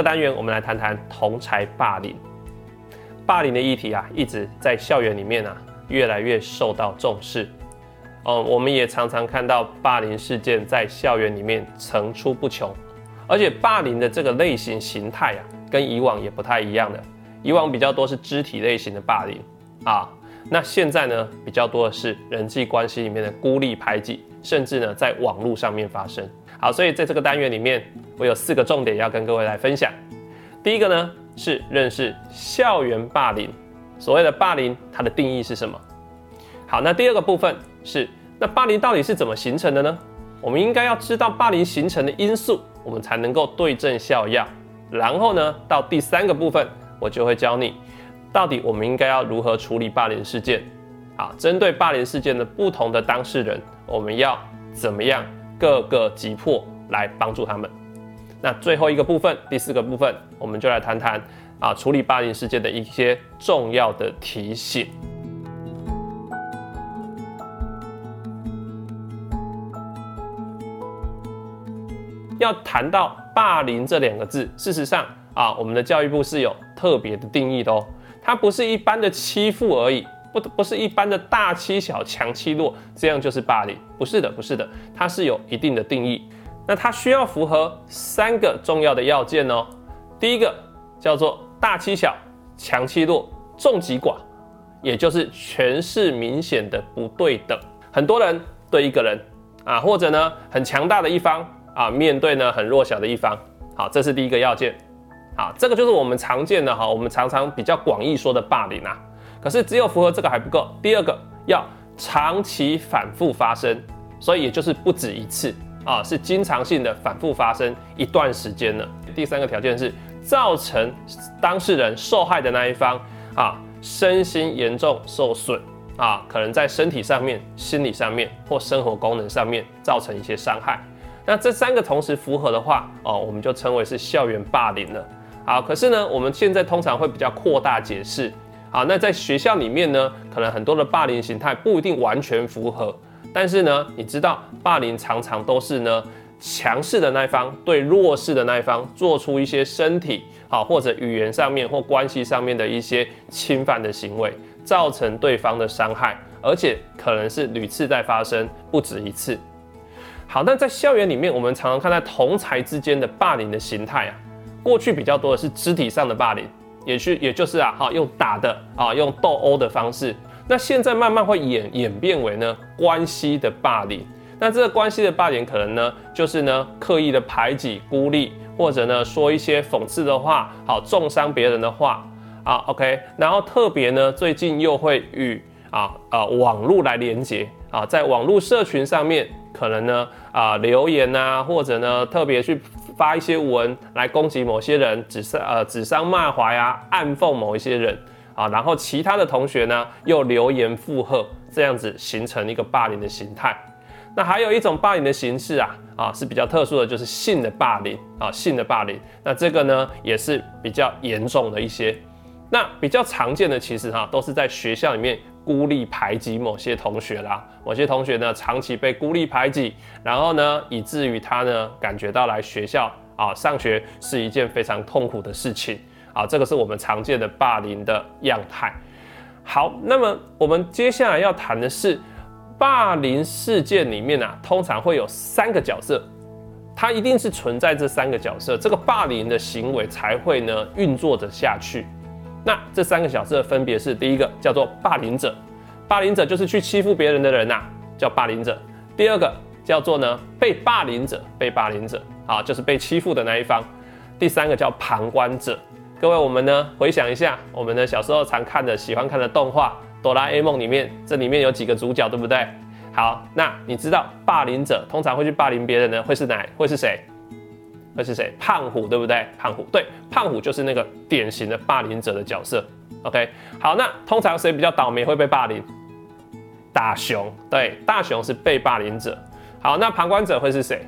个单元，我们来谈谈同才霸凌。霸凌的议题啊，一直在校园里面啊，越来越受到重视。哦，我们也常常看到霸凌事件在校园里面层出不穷，而且霸凌的这个类型形态啊，跟以往也不太一样的。以往比较多是肢体类型的霸凌啊，那现在呢，比较多的是人际关系里面的孤立排挤，甚至呢，在网络上面发生。好，所以在这个单元里面，我有四个重点要跟各位来分享。第一个呢，是认识校园霸凌，所谓的霸凌，它的定义是什么？好，那第二个部分是，那霸凌到底是怎么形成的呢？我们应该要知道霸凌形成的因素，我们才能够对症下药。然后呢，到第三个部分，我就会教你，到底我们应该要如何处理霸凌事件。好，针对霸凌事件的不同的当事人，我们要怎么样？各个击破来帮助他们。那最后一个部分，第四个部分，我们就来谈谈啊处理霸凌事件的一些重要的提醒。要谈到霸凌这两个字，事实上啊，我们的教育部是有特别的定义的哦，它不是一般的欺负而已。不不是一般的大欺小、强欺弱，这样就是霸凌？不是的，不是的，它是有一定的定义。那它需要符合三个重要的要件哦。第一个叫做大欺小、强欺弱、重击寡，也就是权势明显的不对等。很多人对一个人啊，或者呢很强大的一方啊，面对呢很弱小的一方，好，这是第一个要件。好，这个就是我们常见的哈，我们常常比较广义说的霸凌啊。可是只有符合这个还不够，第二个要长期反复发生，所以也就是不止一次啊，是经常性的反复发生一段时间了。第三个条件是造成当事人受害的那一方啊身心严重受损啊，可能在身体上面、心理上面或生活功能上面造成一些伤害。那这三个同时符合的话哦，我们就称为是校园霸凌了。好，可是呢，我们现在通常会比较扩大解释。好，那在学校里面呢，可能很多的霸凌形态不一定完全符合，但是呢，你知道霸凌常常都是呢强势的那一方对弱势的那一方做出一些身体好或者语言上面或关系上面的一些侵犯的行为，造成对方的伤害，而且可能是屡次在发生，不止一次。好，那在校园里面，我们常常看到同才之间的霸凌的形态啊，过去比较多的是肢体上的霸凌。也是，也就是啊，哈，用打的啊，用斗殴的方式。那现在慢慢会演演变为呢，关系的霸凌。那这个关系的霸凌，可能呢，就是呢，刻意的排挤、孤立，或者呢，说一些讽刺的话，好，重伤别人的话啊。OK，然后特别呢，最近又会与啊啊网络来连接啊，在网络社群上面，可能呢啊留言啊，或者呢特别去。发一些文来攻击某些人，指伤呃指桑骂槐啊，暗讽某一些人啊，然后其他的同学呢又留言附和，这样子形成一个霸凌的形态。那还有一种霸凌的形式啊啊是比较特殊的，就是性的霸凌啊性的霸凌。那这个呢也是比较严重的一些。那比较常见的其实哈都是在学校里面。孤立排挤某些同学啦，某些同学呢长期被孤立排挤，然后呢以至于他呢感觉到来学校啊上学是一件非常痛苦的事情啊，这个是我们常见的霸凌的样态。好，那么我们接下来要谈的是霸凌事件里面啊，通常会有三个角色，它一定是存在这三个角色，这个霸凌的行为才会呢运作着下去。那这三个角色分别是：第一个叫做霸凌者，霸凌者就是去欺负别人的人呐，叫霸凌者；第二个叫做呢被霸凌者，被霸凌者啊，就是被欺负的那一方；第三个叫旁观者。各位，我们呢回想一下，我们呢小时候常看的、喜欢看的动画《哆啦 A 梦》里面，这里面有几个主角，对不对？好，那你知道霸凌者通常会去霸凌别人呢，会是哪？会是谁？会是谁？胖虎对不对？胖虎对，胖虎就是那个典型的霸凌者的角色。OK，好，那通常谁比较倒霉会被霸凌？大雄，对，大雄是被霸凌者。好，那旁观者会是谁？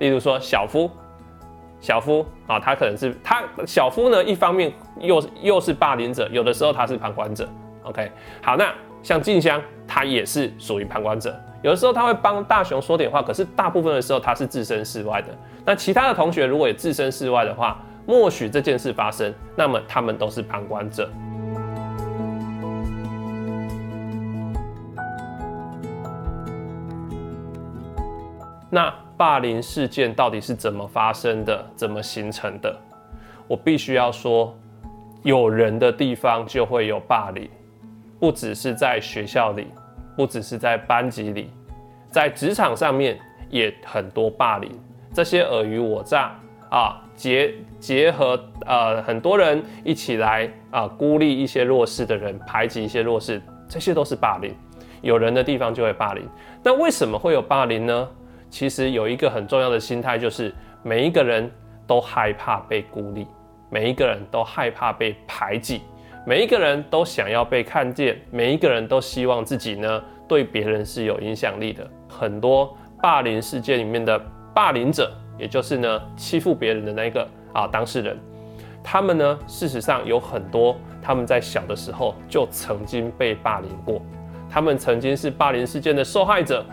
例如说小夫，小夫啊，他可能是他小夫呢，一方面又又是霸凌者，有的时候他是旁观者。OK，好，那像静香，他也是属于旁观者。有的时候他会帮大雄说点话，可是大部分的时候他是置身事外的。那其他的同学如果也置身事外的话，默许这件事发生，那么他们都是旁观者。那霸凌事件到底是怎么发生的？怎么形成的？我必须要说，有人的地方就会有霸凌，不只是在学校里，不只是在班级里，在职场上面也很多霸凌。这些尔虞我诈啊，结结合呃很多人一起来啊孤立一些弱势的人，排挤一些弱势，这些都是霸凌。有人的地方就会霸凌。那为什么会有霸凌呢？其实有一个很重要的心态，就是每一个人都害怕被孤立，每一个人都害怕被排挤，每一个人都想要被看见，每一个人都希望自己呢对别人是有影响力的。很多霸凌事件里面的霸凌者，也就是呢欺负别人的那个啊当事人，他们呢事实上有很多他们在小的时候就曾经被霸凌过，他们曾经是霸凌事件的受害者。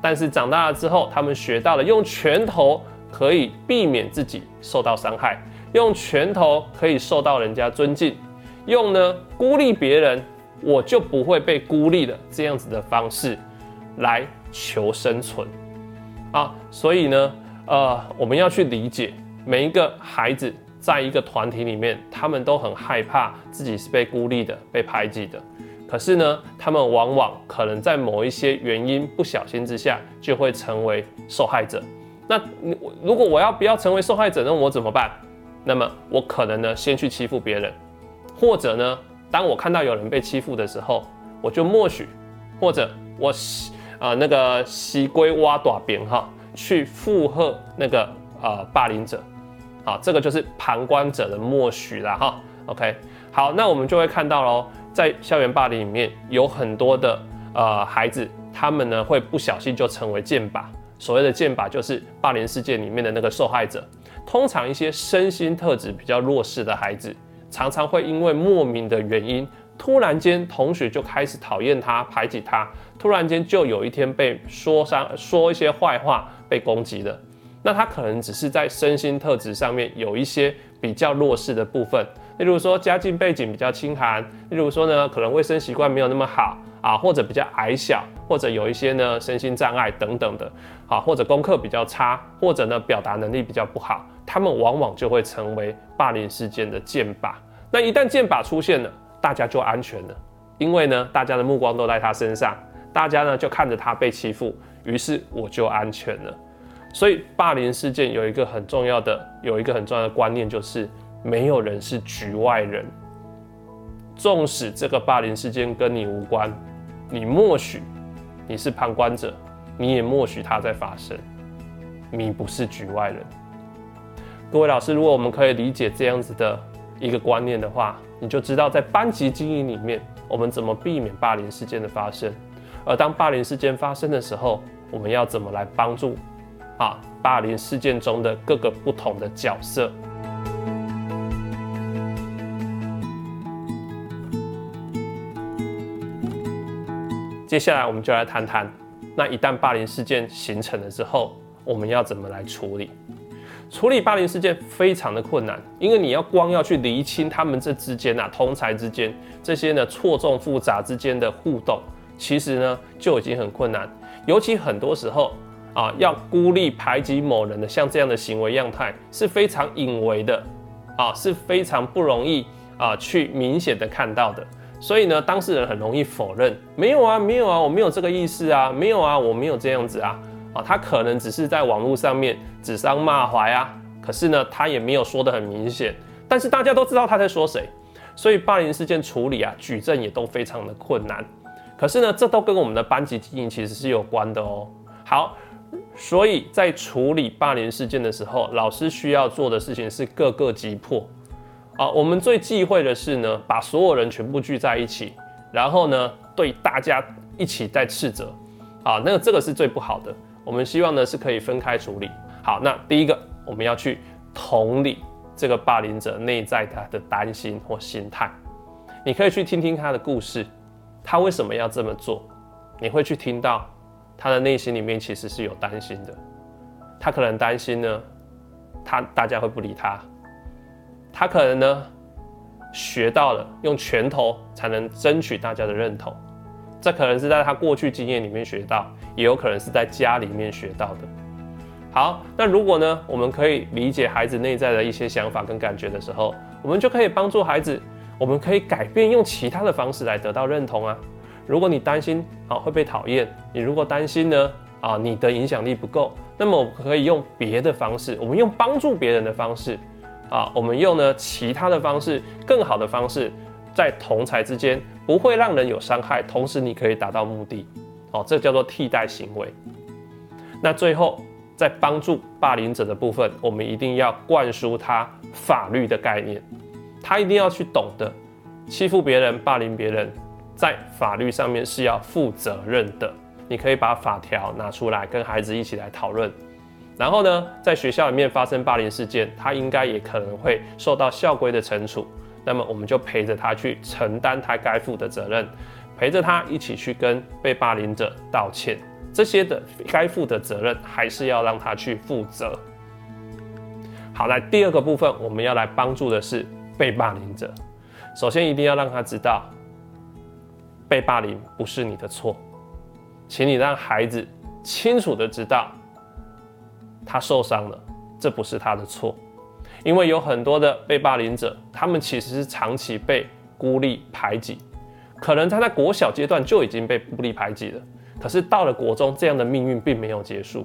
但是长大了之后，他们学到了用拳头可以避免自己受到伤害，用拳头可以受到人家尊敬，用呢孤立别人，我就不会被孤立的这样子的方式来求生存啊。所以呢，呃，我们要去理解每一个孩子在一个团体里面，他们都很害怕自己是被孤立的、被排挤的。可是呢，他们往往可能在某一些原因不小心之下，就会成为受害者。那如果我要不要成为受害者，那我怎么办？那么我可能呢，先去欺负别人，或者呢，当我看到有人被欺负的时候，我就默许，或者我啊那个西龟挖短边哈，去附和那个呃霸凌者。好，这个就是旁观者的默许了哈。OK，好，那我们就会看到喽。在校园霸凌里面，有很多的呃孩子，他们呢会不小心就成为剑靶。所谓的剑靶，就是霸凌事件里面的那个受害者。通常一些身心特质比较弱势的孩子，常常会因为莫名的原因，突然间同学就开始讨厌他、排挤他，突然间就有一天被说伤、说一些坏话、被攻击了。那他可能只是在身心特质上面有一些比较弱势的部分。例如说家境背景比较清寒，例如说呢，可能卫生习惯没有那么好啊，或者比较矮小，或者有一些呢身心障碍等等的，啊，或者功课比较差，或者呢表达能力比较不好，他们往往就会成为霸凌事件的箭靶。那一旦箭靶出现了，大家就安全了，因为呢大家的目光都在他身上，大家呢就看着他被欺负，于是我就安全了。所以霸凌事件有一个很重要的，有一个很重要的观念就是。没有人是局外人，纵使这个霸凌事件跟你无关，你默许你是旁观者，你也默许它在发生，你不是局外人。各位老师，如果我们可以理解这样子的一个观念的话，你就知道在班级经营里面，我们怎么避免霸凌事件的发生，而当霸凌事件发生的时候，我们要怎么来帮助啊霸凌事件中的各个不同的角色。接下来我们就来谈谈，那一旦霸凌事件形成了之后，我们要怎么来处理？处理霸凌事件非常的困难，因为你要光要去厘清他们这之间啊，同才之间这些呢错综复杂之间的互动，其实呢就已经很困难。尤其很多时候啊，要孤立排挤某人的像这样的行为样态是非常隐微的啊，是非常不容易啊去明显的看到的。所以呢，当事人很容易否认，没有啊，没有啊，我没有这个意思啊，没有啊，我没有这样子啊，啊，他可能只是在网络上面指桑骂槐啊，可是呢，他也没有说的很明显，但是大家都知道他在说谁，所以霸凌事件处理啊，举证也都非常的困难，可是呢，这都跟我们的班级经营其实是有关的哦。好，所以在处理霸凌事件的时候，老师需要做的事情是各个击破。啊，我们最忌讳的是呢，把所有人全部聚在一起，然后呢，对大家一起在斥责，啊，那个这个是最不好的。我们希望呢是可以分开处理。好，那第一个我们要去同理这个霸凌者内在他的担心或心态。你可以去听听他的故事，他为什么要这么做？你会去听到他的内心里面其实是有担心的。他可能担心呢，他大家会不理他。他可能呢学到了用拳头才能争取大家的认同，这可能是在他过去经验里面学到，也有可能是在家里面学到的。好，那如果呢，我们可以理解孩子内在的一些想法跟感觉的时候，我们就可以帮助孩子，我们可以改变用其他的方式来得到认同啊。如果你担心啊会被讨厌，你如果担心呢啊你的影响力不够，那么我们可以用别的方式，我们用帮助别人的方式啊，我们用呢其他的方式，更好的方式，在同才之间不会让人有伤害，同时你可以达到目的，哦，这叫做替代行为。那最后。在帮助霸凌者的部分，我们一定要灌输他法律的概念，他一定要去懂得，欺负别人、霸凌别人，在法律上面是要负责任的。你可以把法条拿出来，跟孩子一起来讨论。然后呢，在学校里面发生霸凌事件，他应该也可能会受到校规的惩处。那么我们就陪着他去承担他该负的责任，陪着他一起去跟被霸凌者道歉。这些的该负的责任，还是要让他去负责。好，来第二个部分，我们要来帮助的是被霸凌者。首先，一定要让他知道，被霸凌不是你的错，请你让孩子清楚的知道，他受伤了，这不是他的错。因为有很多的被霸凌者，他们其实是长期被孤立排挤，可能他在国小阶段就已经被孤立排挤了。可是到了国中，这样的命运并没有结束，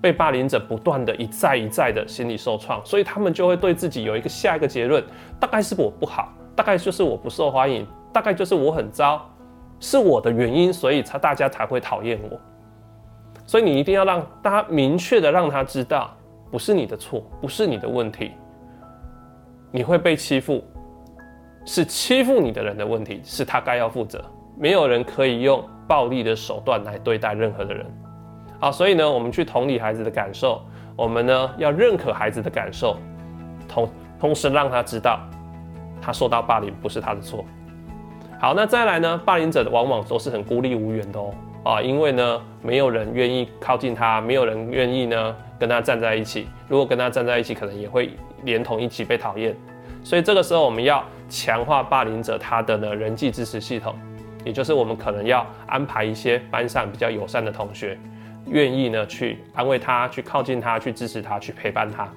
被霸凌者不断的一再一再的心理受创，所以他们就会对自己有一个下一个结论，大概是我不好，大概就是我不受欢迎，大概就是我很糟，是我的原因，所以才大家才会讨厌我。所以你一定要让大家明确的让他知道，不是你的错，不是你的问题，你会被欺负，是欺负你的人的问题，是他该要负责，没有人可以用。暴力的手段来对待任何的人，好，所以呢，我们去同理孩子的感受，我们呢要认可孩子的感受，同同时让他知道，他受到霸凌不是他的错。好，那再来呢，霸凌者往往都是很孤立无援的哦，啊，因为呢，没有人愿意靠近他，没有人愿意呢跟他站在一起，如果跟他站在一起，可能也会连同一起被讨厌，所以这个时候我们要强化霸凌者他的呢人际支持系统。也就是我们可能要安排一些班上比较友善的同学，愿意呢去安慰他、去靠近他、去支持他、去陪伴他。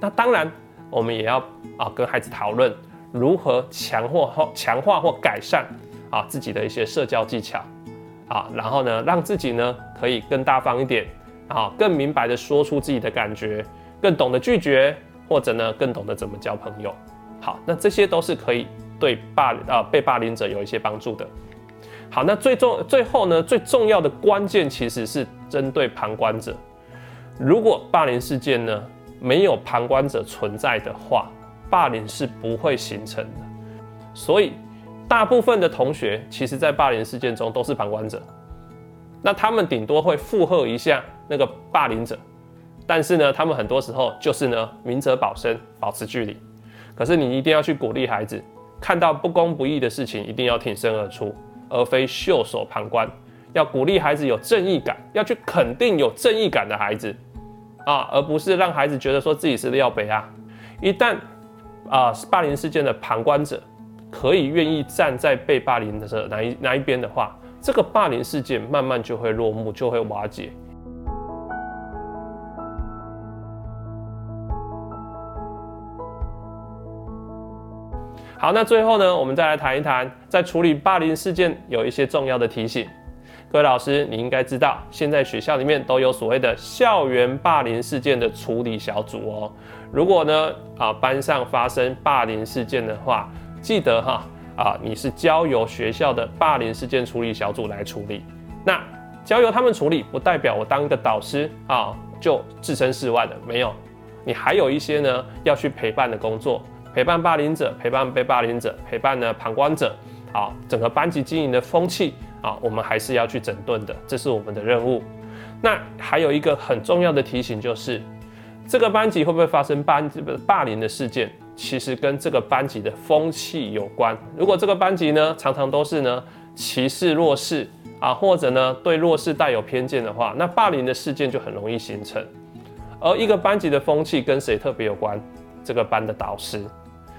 那当然，我们也要啊跟孩子讨论如何强化或强化或改善啊自己的一些社交技巧啊，然后呢让自己呢可以更大方一点啊，更明白的说出自己的感觉，更懂得拒绝，或者呢更懂得怎么交朋友。好，那这些都是可以对霸啊被霸凌者有一些帮助的。好，那最重最后呢，最重要的关键其实是针对旁观者。如果霸凌事件呢没有旁观者存在的话，霸凌是不会形成的。所以，大部分的同学其实在霸凌事件中都是旁观者。那他们顶多会附和一下那个霸凌者，但是呢，他们很多时候就是呢明哲保身，保持距离。可是你一定要去鼓励孩子，看到不公不义的事情，一定要挺身而出。而非袖手旁观，要鼓励孩子有正义感，要去肯定有正义感的孩子啊，而不是让孩子觉得说自己是廖北啊。一旦啊霸凌事件的旁观者可以愿意站在被霸凌的哪一哪一边的话，这个霸凌事件慢慢就会落幕，就会瓦解。好，那最后呢，我们再来谈一谈，在处理霸凌事件有一些重要的提醒。各位老师，你应该知道，现在学校里面都有所谓的校园霸凌事件的处理小组哦。如果呢，啊班上发生霸凌事件的话，记得哈，啊你是交由学校的霸凌事件处理小组来处理。那交由他们处理，不代表我当一个导师啊就置身事外的，没有，你还有一些呢要去陪伴的工作。陪伴霸凌者，陪伴被霸凌者，陪伴呢旁观者，啊，整个班级经营的风气啊，我们还是要去整顿的，这是我们的任务。那还有一个很重要的提醒就是，这个班级会不会发生班霸凌的事件，其实跟这个班级的风气有关。如果这个班级呢常常都是呢歧视弱势啊，或者呢对弱势带有偏见的话，那霸凌的事件就很容易形成。而一个班级的风气跟谁特别有关？这个班的导师。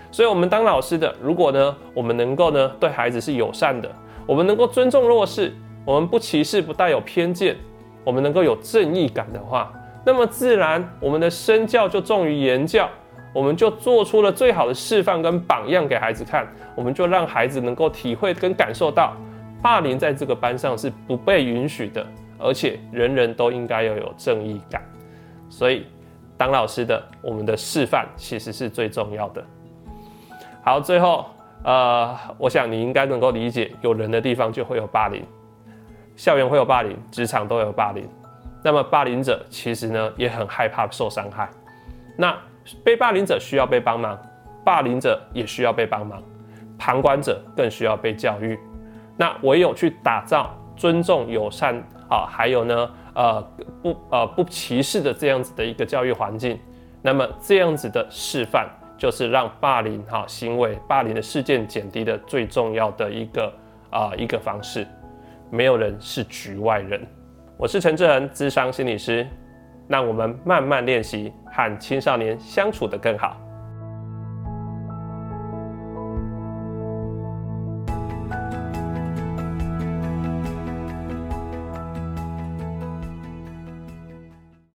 所以，我们当老师的，如果呢，我们能够呢对孩子是友善的，我们能够尊重弱势，我们不歧视，不带有偏见，我们能够有正义感的话，那么自然我们的身教就重于言教，我们就做出了最好的示范跟榜样给孩子看，我们就让孩子能够体会跟感受到，霸凌在这个班上是不被允许的，而且人人都应该要有正义感。所以，当老师的，我们的示范其实是最重要的。好，最后，呃，我想你应该能够理解，有人的地方就会有霸凌，校园会有霸凌，职场都有霸凌。那么霸凌者其实呢也很害怕受伤害。那被霸凌者需要被帮忙，霸凌者也需要被帮忙，旁观者更需要被教育。那唯有去打造尊重、友善啊，还有呢，呃，不呃不歧视的这样子的一个教育环境，那么这样子的示范。就是让霸凌哈行为、霸凌的事件减低的最重要的一个啊一个方式，没有人是局外人。我是陈志恒，智商心理师，让我们慢慢练习和青少年相处得更好。